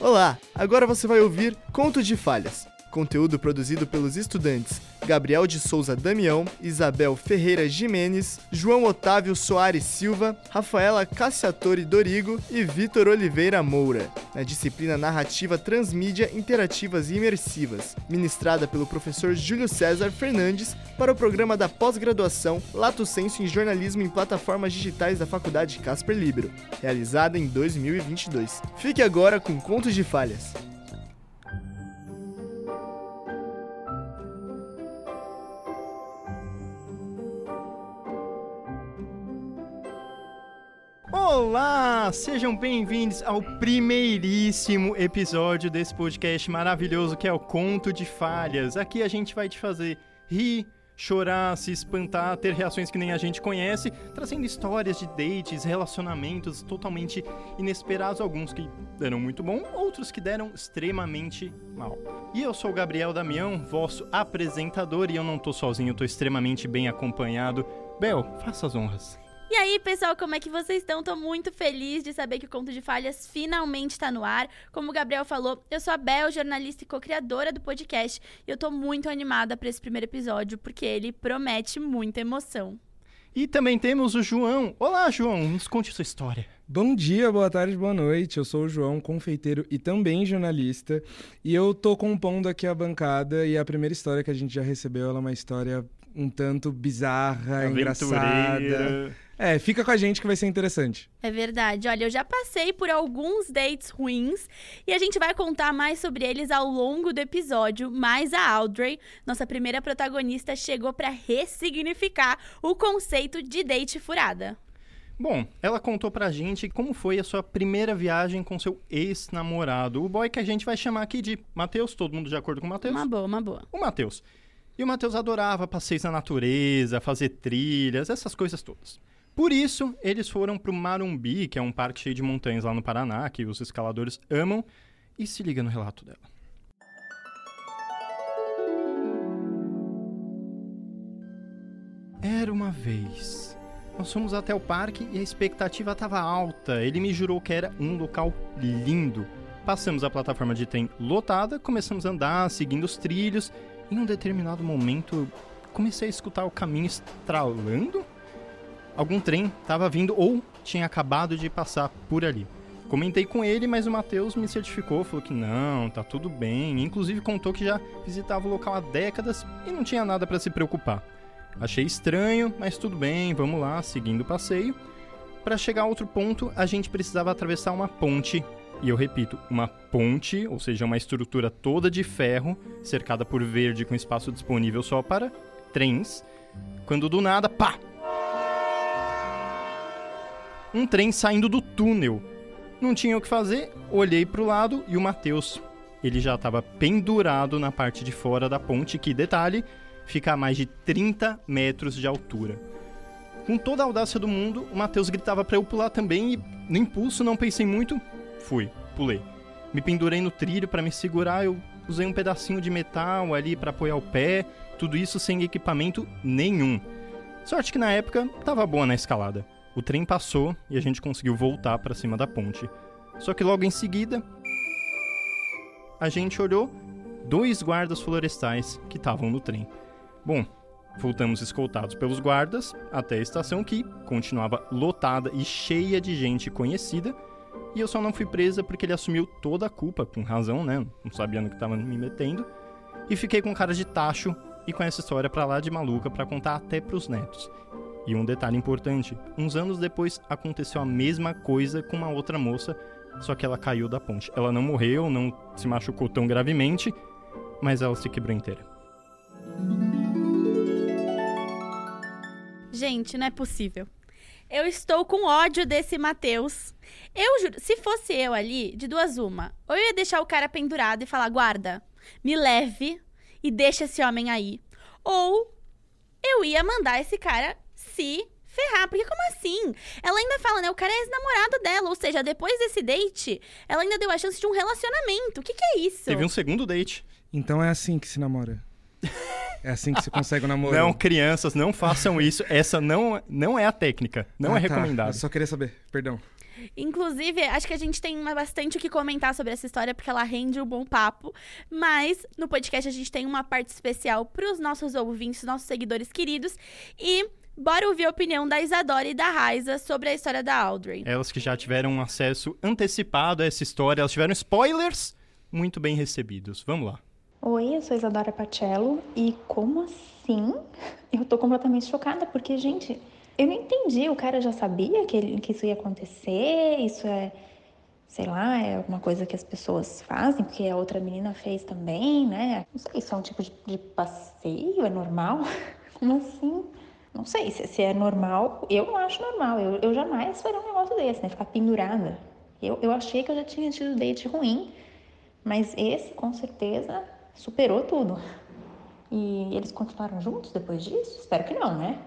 Olá, agora você vai ouvir Conto de Falhas, conteúdo produzido pelos estudantes Gabriel de Souza Damião, Isabel Ferreira Jimenez, João Otávio Soares Silva, Rafaela Cassiatore Dorigo e Vitor Oliveira Moura, na disciplina Narrativa Transmídia Interativas e Imersivas, ministrada pelo professor Júlio César Fernandes para o programa da pós-graduação Lato Senso em Jornalismo em Plataformas Digitais da Faculdade Casper Libero, realizada em 2022. Fique agora com Contos de Falhas. Olá, sejam bem-vindos ao primeiríssimo episódio desse podcast maravilhoso que é o Conto de Falhas. Aqui a gente vai te fazer rir, chorar, se espantar, ter reações que nem a gente conhece, trazendo histórias de dates, relacionamentos totalmente inesperados, alguns que deram muito bom, outros que deram extremamente mal. E eu sou o Gabriel Damião, vosso apresentador, e eu não tô sozinho, eu tô extremamente bem acompanhado. Bel, faça as honras. E aí, pessoal, como é que vocês estão? Tô muito feliz de saber que o Conto de Falhas finalmente está no ar. Como o Gabriel falou, eu sou a Bel, jornalista e co-criadora do podcast, e eu tô muito animada para esse primeiro episódio, porque ele promete muita emoção. E também temos o João. Olá, João, nos conte sua história. Bom dia, boa tarde, boa noite. Eu sou o João, confeiteiro e também jornalista. E eu tô compondo aqui a bancada e a primeira história que a gente já recebeu é uma história um tanto bizarra, engraçada. É, fica com a gente que vai ser interessante. É verdade. Olha, eu já passei por alguns dates ruins e a gente vai contar mais sobre eles ao longo do episódio. Mas a Audrey, nossa primeira protagonista, chegou para ressignificar o conceito de date furada. Bom, ela contou pra gente como foi a sua primeira viagem com seu ex-namorado, o boy que a gente vai chamar aqui de Matheus, todo mundo de acordo com o Matheus? Uma boa, uma boa. O Matheus. E o Matheus adorava passeios na natureza, fazer trilhas, essas coisas todas. Por isso, eles foram para o Marumbi, que é um parque cheio de montanhas lá no Paraná, que os escaladores amam, e se liga no relato dela. Era uma vez. Nós fomos até o parque e a expectativa estava alta. Ele me jurou que era um local lindo. Passamos a plataforma de trem lotada, começamos a andar, seguindo os trilhos. Em um determinado momento, comecei a escutar o caminho estralando algum trem estava vindo ou tinha acabado de passar por ali. Comentei com ele, mas o Matheus me certificou, falou que não, tá tudo bem. Inclusive contou que já visitava o local há décadas e não tinha nada para se preocupar. Achei estranho, mas tudo bem, vamos lá, seguindo o passeio. Para chegar a outro ponto, a gente precisava atravessar uma ponte. E eu repito, uma ponte, ou seja, uma estrutura toda de ferro, cercada por verde com espaço disponível só para trens. Quando do nada, pá! Um trem saindo do túnel. Não tinha o que fazer, olhei para o lado e o Matheus. Ele já estava pendurado na parte de fora da ponte, que, detalhe, fica a mais de 30 metros de altura. Com toda a audácia do mundo, o Matheus gritava para eu pular também e, no impulso, não pensei muito, fui, pulei. Me pendurei no trilho para me segurar, eu usei um pedacinho de metal ali para apoiar o pé, tudo isso sem equipamento nenhum. Sorte que na época tava boa na escalada. O trem passou e a gente conseguiu voltar para cima da ponte. Só que logo em seguida, a gente olhou dois guardas florestais que estavam no trem. Bom, voltamos escoltados pelos guardas até a estação que continuava lotada e cheia de gente conhecida. E eu só não fui presa porque ele assumiu toda a culpa, com razão, né? Não sabia no que estava me metendo. E fiquei com cara de tacho e com essa história pra lá de maluca para contar até pros netos. E um detalhe importante: uns anos depois aconteceu a mesma coisa com uma outra moça, só que ela caiu da ponte. Ela não morreu, não se machucou tão gravemente, mas ela se quebrou inteira. Gente, não é possível. Eu estou com ódio desse Matheus. Eu juro, se fosse eu ali, de duas uma, ou eu ia deixar o cara pendurado e falar: guarda, me leve e deixa esse homem aí. Ou eu ia mandar esse cara se ferrar. Porque como assim? Ela ainda fala, né? O cara é ex-namorado dela. Ou seja, depois desse date, ela ainda deu a chance de um relacionamento. O que, que é isso? Teve um segundo date. Então é assim que se namora. É assim que se consegue o namoro. Não, crianças, não façam isso. Essa não, não é a técnica. Não Ah, é tá. recomendado. Eu só queria saber, perdão. Inclusive, acho que a gente tem bastante o que comentar sobre essa história, porque ela rende um bom papo. Mas no podcast a gente tem uma parte especial para os nossos ouvintes, nossos seguidores queridos. E bora ouvir a opinião da Isadora e da Raiza sobre a história da Audrey. Elas que já tiveram um acesso antecipado a essa história, elas tiveram spoilers muito bem recebidos. Vamos lá. Oi, eu sou Isadora Pacello e como assim? Eu tô completamente chocada porque, gente, eu não entendi. O cara já sabia que, ele- que isso ia acontecer? Isso é, sei lá, é alguma coisa que as pessoas fazem, porque a outra menina fez também, né? Não sei, isso é um tipo de, de passeio? É normal? Como assim? Não sei se, se é normal. Eu não acho normal. Eu, eu jamais faria um negócio desse, né? Ficar pendurada. Eu, eu achei que eu já tinha tido date ruim. Mas esse, com certeza, superou tudo. E eles continuaram juntos depois disso? Espero que não, né?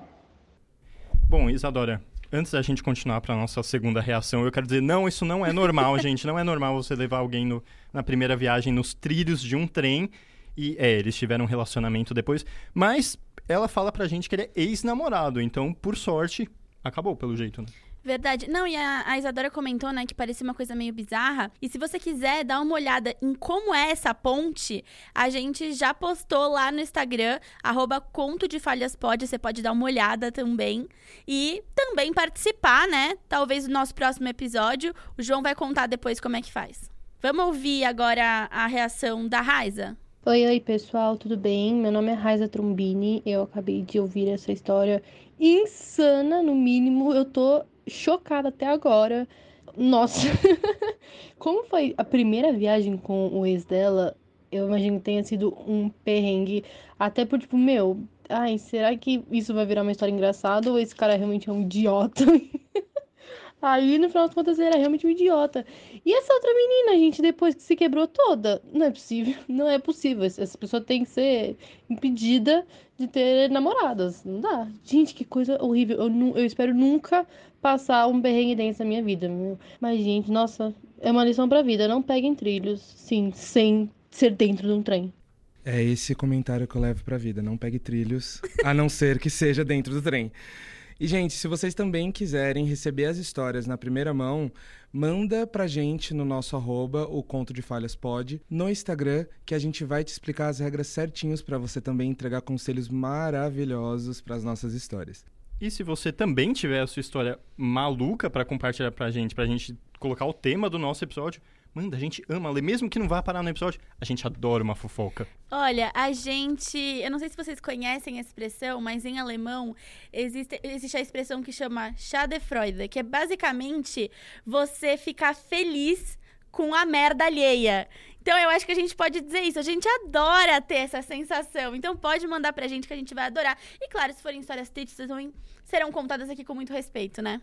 Bom, Isadora, antes da gente continuar para nossa segunda reação, eu quero dizer, não, isso não é normal, gente. Não é normal você levar alguém no- na primeira viagem nos trilhos de um trem. E, é, eles tiveram um relacionamento depois. Mas ela fala pra gente que ele é ex-namorado. Então, por sorte, acabou pelo jeito, né? Verdade. Não, e a, a Isadora comentou, né, que parecia uma coisa meio bizarra. E se você quiser dar uma olhada em como é essa ponte, a gente já postou lá no Instagram, arroba Conto de Falhas Pode. Você pode dar uma olhada também. E também participar, né? Talvez no nosso próximo episódio. O João vai contar depois como é que faz. Vamos ouvir agora a reação da Raiza? Oi, oi, pessoal, tudo bem? Meu nome é Raiza Trombini. Eu acabei de ouvir essa história insana, no mínimo. Eu tô chocada até agora. Nossa, como foi a primeira viagem com o ex dela? Eu imagino que tenha sido um perrengue. Até por, tipo, meu, ai, será que isso vai virar uma história engraçada ou esse cara realmente é um idiota? Aí, no final das contas, ele era realmente um idiota. E essa outra menina, gente, depois que se quebrou toda, não é possível, não é possível. Essa pessoa tem que ser impedida de ter namoradas. Não dá. Gente, que coisa horrível. Eu, eu espero nunca passar um perrengue desse na minha vida. Mas, gente, nossa, é uma lição pra vida. Não peguem trilhos, sim, sem ser dentro de um trem. É esse comentário que eu levo pra vida. Não pegue trilhos, a não ser que seja dentro do trem. E, gente, se vocês também quiserem receber as histórias na primeira mão, manda pra gente no nosso arroba, o Conto de Falhas Pod, no Instagram, que a gente vai te explicar as regras certinhos pra você também entregar conselhos maravilhosos pras nossas histórias. E se você também tiver a sua história maluca pra compartilhar pra gente, pra gente colocar o tema do nosso episódio, manda, a gente ama ler, mesmo que não vá parar no episódio, a gente adora uma fofoca. Olha, a gente. Eu não sei se vocês conhecem a expressão, mas em alemão existe, existe a expressão que chama Schadenfreude, que é basicamente você ficar feliz com a merda alheia. Então eu acho que a gente pode dizer isso. A gente adora ter essa sensação. Então pode mandar pra gente que a gente vai adorar. E claro, se forem histórias tristes, também serão contadas aqui com muito respeito, né?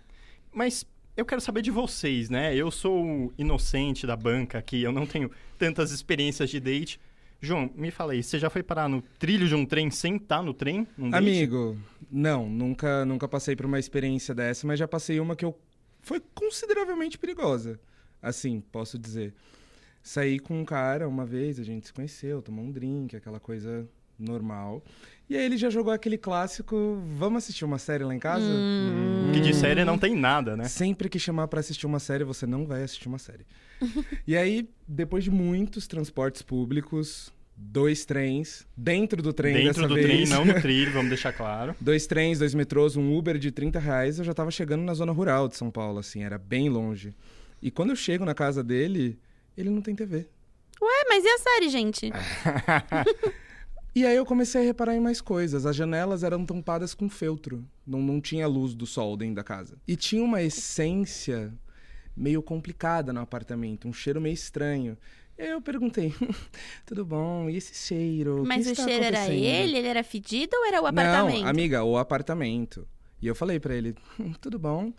Mas eu quero saber de vocês, né? Eu sou inocente da banca aqui, eu não tenho tantas experiências de date. João, me fala aí, você já foi parar no trilho de um trem sem estar no trem? Amigo, não, nunca, nunca passei por uma experiência dessa, mas já passei uma que eu foi consideravelmente perigosa. Assim, posso dizer. Saí com um cara uma vez, a gente se conheceu, tomou um drink, aquela coisa normal. E aí ele já jogou aquele clássico, vamos assistir uma série lá em casa? Hum. Que de série não tem nada, né? Sempre que chamar pra assistir uma série, você não vai assistir uma série. e aí, depois de muitos transportes públicos, dois trens, dentro do trem Dentro dessa do vez. trem, não no trilho, vamos deixar claro. Dois trens, dois metrôs, um Uber de 30 reais, eu já tava chegando na zona rural de São Paulo, assim, era bem longe. E quando eu chego na casa dele, ele não tem TV. É, mas e a série, gente? E aí eu comecei a reparar em mais coisas. As janelas eram tampadas com feltro. Não, não tinha luz do sol dentro da casa. E tinha uma essência meio complicada no apartamento, um cheiro meio estranho. Aí eu perguntei, tudo bom? E esse cheiro? Mas que o está cheiro era acontecendo?" ele? Ele era fedido ou era o apartamento? Não, amiga, o apartamento. E eu falei pra ele, "Hum, tudo bom?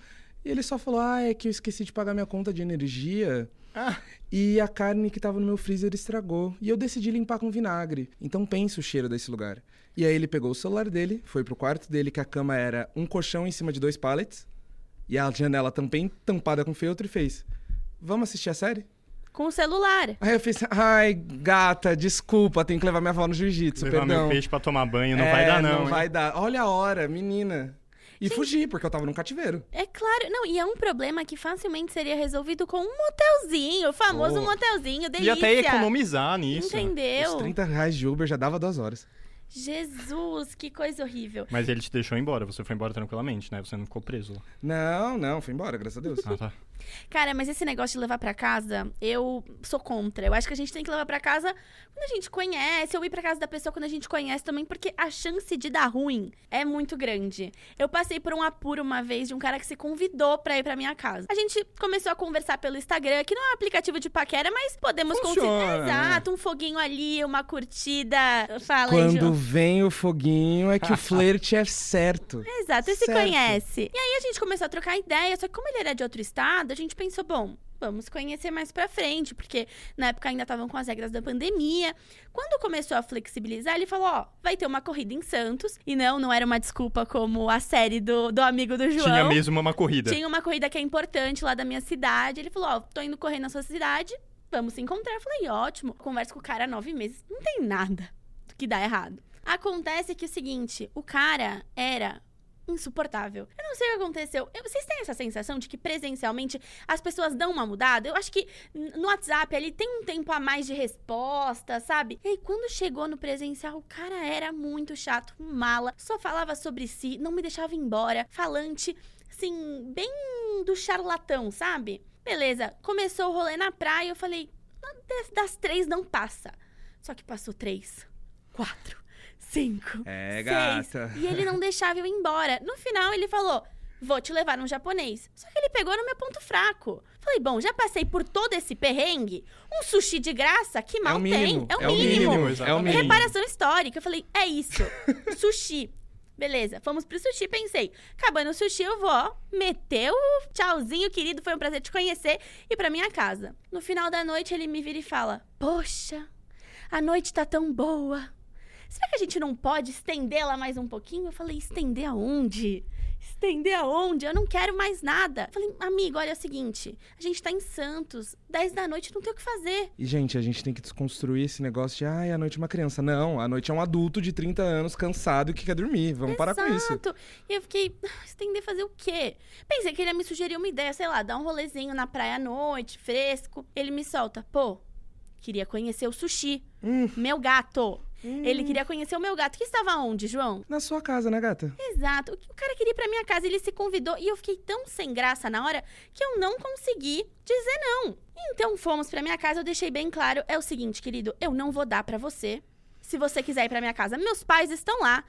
E ele só falou, ah, é que eu esqueci de pagar minha conta de energia. Ah. E a carne que tava no meu freezer estragou. E eu decidi limpar com vinagre. Então pensa o cheiro desse lugar. E aí ele pegou o celular dele, foi pro quarto dele, que a cama era um colchão em cima de dois pallets. E a janela também tampada com feltro e fez. Vamos assistir a série? Com o celular. Aí eu fiz, ai, gata, desculpa, tenho que levar minha avó no jiu-jitsu, Levar perdão. meu peixe pra tomar banho não É, vai dar, não. Não hein? vai dar. Olha a hora, menina. E fugi, porque eu tava num cativeiro. É claro, não, e é um problema que facilmente seria resolvido com um motelzinho, o famoso Oh. motelzinho, delícia. E até economizar nisso. Os Entendeu? 30 reais de Uber já dava duas horas. Jesus, que coisa horrível. Mas ele te deixou embora, você foi embora tranquilamente, né? Você não ficou preso lá. Não, não, foi embora, graças a Deus. Ah, tá. Cara, mas esse negócio de levar pra casa, eu sou contra. Eu acho que a gente tem que levar pra casa quando a gente conhece, ou ir pra casa da pessoa quando a gente conhece também, porque a chance de dar ruim é muito grande. Eu passei por um apuro uma vez de um cara que se convidou pra ir pra minha casa. A gente começou a conversar pelo Instagram, que não é um aplicativo de paquera, mas podemos conseguir. né? Exato, um foguinho ali, uma curtida. Fala aí, Quando João. vem o foguinho é que o flerte é certo. Exato, ele se conhece. E aí a gente começou a trocar ideia, só que como ele era de outro estado, a gente pensou, bom, vamos conhecer mais pra frente, porque na época ainda estavam com as regras da pandemia. Quando começou a flexibilizar, ele falou, ó, vai ter uma corrida em Santos. E não, não era uma desculpa como a série do, do amigo do João. Tinha mesmo uma corrida. Tinha uma corrida que é importante lá da minha cidade. Ele falou, ó, tô indo correr na sua cidade, vamos se encontrar. Eu falei, ótimo. Converso com o cara há nove meses. Não tem nada que dá errado. Acontece que é o seguinte, o cara era insuportável. Eu não sei o que aconteceu. Eu- vocês têm essa sensação de que presencialmente as pessoas dão uma mudada? Eu acho que no WhatsApp ali tem um tempo a mais de resposta, sabe? E aí quando chegou no presencial, o cara era muito chato, mala, só falava sobre si, não me deixava embora, falante, assim, bem do charlatão, sabe? Beleza, começou o rolê na praia, eu falei, "Ah, das- das três não passa. Só que passou três, quatro, cinco, É, seis. gata. E ele não deixava eu ir embora. No final, ele falou: Vou te levar num japonês. Só que ele pegou no meu ponto fraco. Falei, bom, já passei por todo esse perrengue. Um sushi de graça, que mal é o mínimo. tem. É o é o mínimo. mínimo. É o mínimo. Reparação histórica. Eu falei, é isso. sushi. Beleza, fomos pro sushi, pensei. Acabando o sushi, eu vou ó, meter o tchauzinho, querido. Foi um prazer te conhecer. E pra minha casa. No final da noite, ele me vira e fala: Poxa, a noite tá tão boa. Será que a gente não pode estendê-la mais um pouquinho? Eu falei, estender aonde? Estender aonde? Eu não quero mais nada. Eu falei, amigo, olha é o seguinte: a gente tá em Santos, 10 da noite, não tem o que fazer. E, gente, a gente tem que desconstruir esse negócio de, ai, a noite é uma criança. Não, a noite é um adulto de 30 anos, cansado que quer dormir. Vamos parar com isso. Exato. E eu fiquei, "Ah, estender fazer o quê? Pensei que ele ia me sugerir uma ideia, sei lá, dar um rolezinho na praia à noite, fresco. Ele me solta, pô, queria conhecer o sushi. Hum. Meu gato. Ele queria conhecer o meu gato, que estava onde, João? Na sua casa, né, gata? Exato. O cara queria ir pra minha casa, ele se convidou e eu fiquei tão sem graça na hora que eu não consegui dizer não. Então fomos pra minha casa, eu deixei bem claro, é o seguinte, querido, eu não vou dar pra você. Se você quiser ir pra minha casa, meus pais estão lá.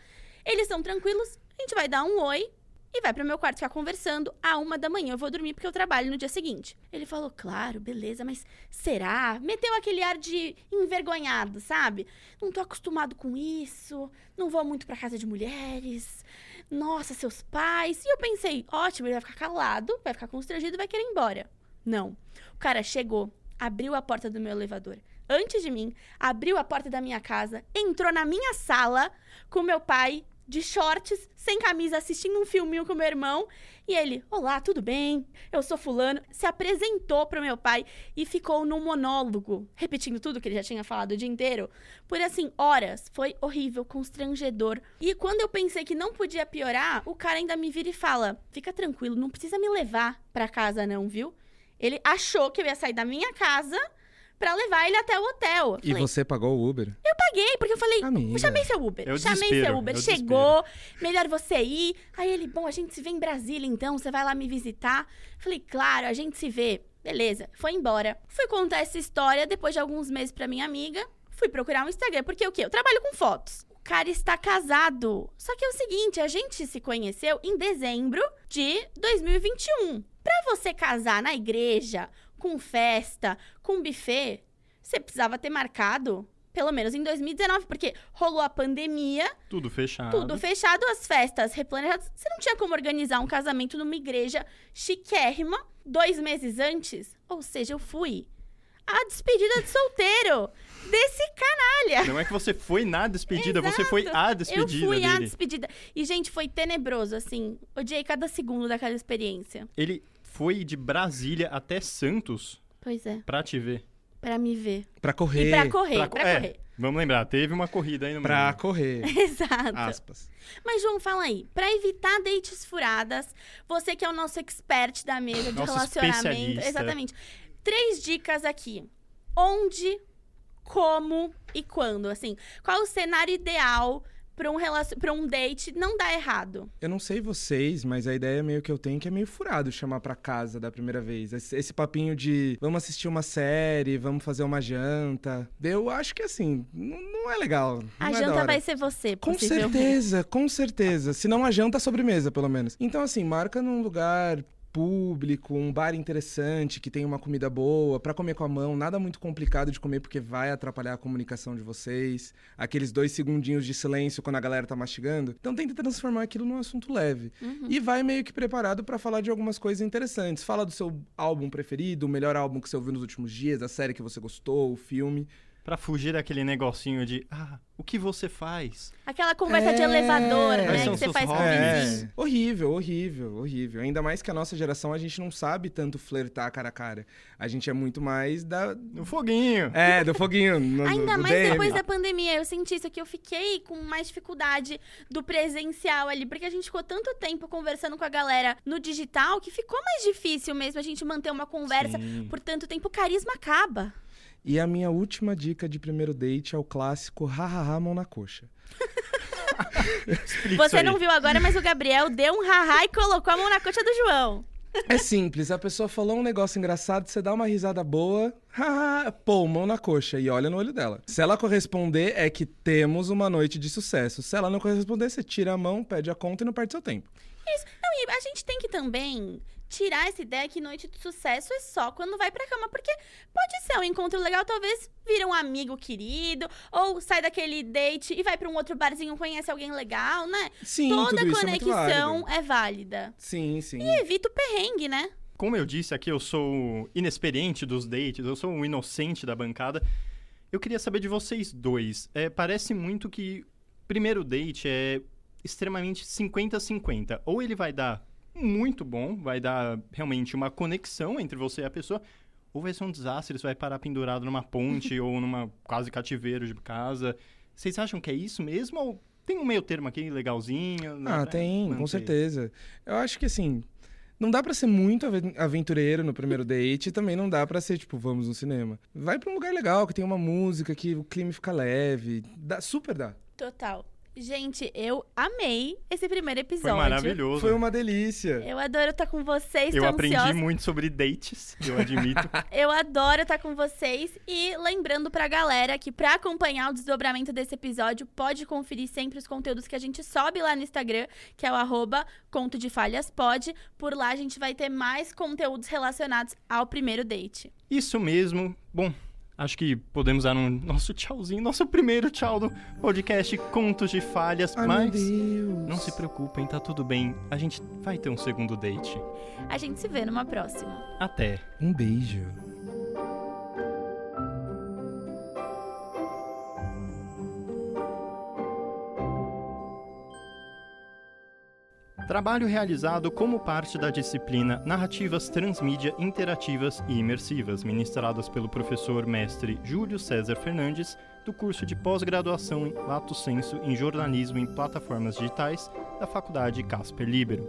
Eles estão tranquilos, a gente vai dar um oi e vai pro meu quarto ficar conversando. À uma da manhã eu vou dormir porque eu trabalho no dia seguinte. Ele falou, claro, beleza, mas será? Meteu aquele ar de envergonhado, sabe? Não tô acostumado com isso, não vou muito pra casa de mulheres. Nossa, seus pais. E eu pensei, ótimo, ele vai ficar calado, vai ficar constrangido e vai querer ir embora. Não. O cara chegou, abriu a porta do meu elevador. Antes de mim, abriu a porta da minha casa, entrou na minha sala com meu pai de shorts, sem camisa, assistindo um filminho com meu irmão. E ele, olá, tudo bem? Eu sou fulano. Se apresentou pro meu pai e ficou num monólogo, repetindo tudo que ele já tinha falado o dia inteiro. Por assim, horas. Foi horrível, constrangedor. E quando eu pensei que não podia piorar, o cara ainda me vira e fala: Fica tranquilo, não precisa me levar pra casa, não, viu? Ele achou que eu ia sair da minha casa pra levar ele até o hotel. Eu E falei, você pagou o Uber? eu paguei, porque eu falei, Amiga. eu chamei seu Uber. É o chamei desespero, seu Uber. é o Chegou, melhor você ir. Aí ele, bom, a gente se vê em Brasília então, você vai lá me visitar. Falei, claro, a gente se vê. Beleza, foi embora. Fui contar essa história depois de alguns meses pra minha amiga. Fui procurar um Instagram, porque o quê? Eu trabalho com fotos. O cara está casado. Só que é o seguinte, a gente se conheceu em dezembro de 2021. Pra você casar na igreja, com festa, com buffet, você precisava ter marcado pelo menos em 2019, porque rolou a pandemia, Tudo fechado. tudo fechado, as festas replanejadas. Você não tinha como organizar um casamento numa igreja chiquérrima dois meses antes. Ou seja, eu fui a despedida de solteiro desse canalha. Não é que você foi na despedida, você foi a despedida eu fui dele. a despedida. E, gente, foi tenebroso, assim. Odiei cada segundo daquela experiência. Ele foi de Brasília até Santos Pois é. pra te ver. Pra me ver. Pra correr. E pra correr, Pra pra, é. correr. Vamos lembrar, teve uma corrida aí no Pra meio. correr. Exato. Aspas. Mas, João, fala aí. Pra evitar dates furadas, você que é o nosso expert da mesa de Nosso relacionamento. Exatamente. Três dicas aqui. Onde, como e quando. Assim, qual o cenário ideal pra um, relacion... pra um date não dar errado? Eu não sei vocês, mas a ideia meio que eu tenho é que é meio furado chamar pra casa da primeira vez. Esse, esse papinho de vamos assistir uma série, vamos fazer uma janta. Eu acho que assim, não, não é legal. A não é da janta vai ser você, Com certeza, com certeza. Se não a janta, a sobremesa, pelo menos. Então, assim, marca num lugar público, um bar interessante, que tem uma comida boa, pra comer com a mão, nada muito complicado de comer porque vai atrapalhar a comunicação de vocês. Aqueles dois segundinhos de silêncio quando a galera tá mastigando. Então tenta transformar aquilo num assunto leve. Uhum. E vai meio que preparado pra falar de algumas coisas interessantes. Fala do seu álbum preferido, o melhor álbum que você ouviu nos últimos dias, a série que você gostou, o filme. Pra fugir daquele negocinho de, ah, o que você faz? Aquela conversa de É. elevador, Quais né? Que você faz com o hobbies? vizinho. É, horrível, horrível, horrível. Ainda mais que a nossa geração, a gente não sabe tanto flertar cara a cara. A gente é muito mais da... No foguinho. É, do foguinho. no- Ainda do mais DM. depois da pandemia. Eu senti isso que eu fiquei com mais dificuldade do presencial ali, porque a gente ficou tanto tempo conversando com a galera no digital que ficou mais difícil mesmo a gente manter uma conversa Sim. por tanto tempo. O carisma acaba. E a minha última dica de primeiro date é o clássico hahaha mão na coxa. Isso Você não viu agora, mas o Gabriel deu um haha e colocou a mão na coxa do João. É simples, a pessoa falou um negócio engraçado, você dá uma risada boa, haha, pô, mão na coxa e olha no olho dela. Se ela corresponder, é que temos uma noite de sucesso. Se ela não corresponder, você tira a mão, pede a conta e não perde seu tempo. Não, e a gente tem que também tirar essa ideia que noite de sucesso é só quando vai pra cama, porque pode ser um encontro legal, talvez vira um amigo querido, ou sai daquele date e vai pra um outro barzinho, conhece alguém legal, né? Sim, Toda tudo isso é muito conexão válido. é válida. Sim, sim. E evita o perrengue, né? Como eu disse aqui, eu sou inexperiente dos dates, eu sou um inocente da bancada. Eu queria saber de vocês dois. É, parece muito que primeiro date é extremamente 50-50. Ou ele vai dar muito bom, vai dar realmente uma conexão entre você e a pessoa, ou vai ser um desastre, você vai parar pendurado numa ponte ou numa quase cativeiro de casa. Vocês acham que é isso mesmo? Ou tem um meio termo aqui legalzinho? Ah, Dá pra tem, com certeza. Eu acho que assim, não dá pra ser muito aven- aventureiro no primeiro date e também não dá pra ser tipo, vamos no cinema. Vai pra um lugar legal, que tem uma música, que o clima fica leve. Dá, super dá. Total. Gente, eu amei esse primeiro Foi episódio. maravilhoso. Foi uma delícia. Eu adoro estar com vocês, Eu aprendi ansiosa. muito sobre dates, eu admito. Eu adoro estar com vocês e lembrando pra galera que pra acompanhar o desdobramento desse episódio, pode conferir sempre os conteúdos que a gente sobe lá no Instagram, que é o arroba conto de falhas pode. Por lá a gente vai ter mais conteúdos relacionados ao primeiro date. Isso mesmo. Bom, acho que podemos dar um nosso tchauzinho, nosso primeiro tchau do podcast Contos de Falhas, Ai, mas meu Deus. não se preocupem, tá tudo bem. A gente vai ter um segundo date. A gente se vê numa próxima. Até. Um beijo. Trabalho realizado como parte da disciplina Narrativas Transmídia Interativas e Imersivas, ministradas pelo professor mestre Júlio César Fernandes, do curso de pós-graduação em Lato Senso em Jornalismo em Plataformas Digitais da Faculdade Casper Libero.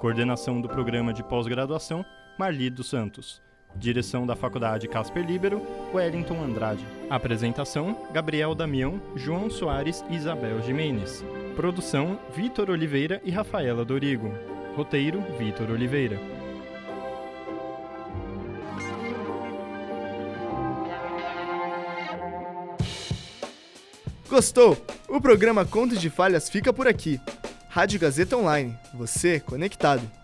Coordenação do programa de pós-graduação Marli dos Santos. Direção da Faculdade Casper Libero, Wellington Andrade. Apresentação: Gabriel Damião, João Soares e Isabel Jimenez. Produção: Vitor Oliveira e Rafaela Dorigo. Roteiro: Vitor Oliveira. Gostou? O programa Contos de Falhas fica por aqui. Rádio Gazeta Online. Você conectado.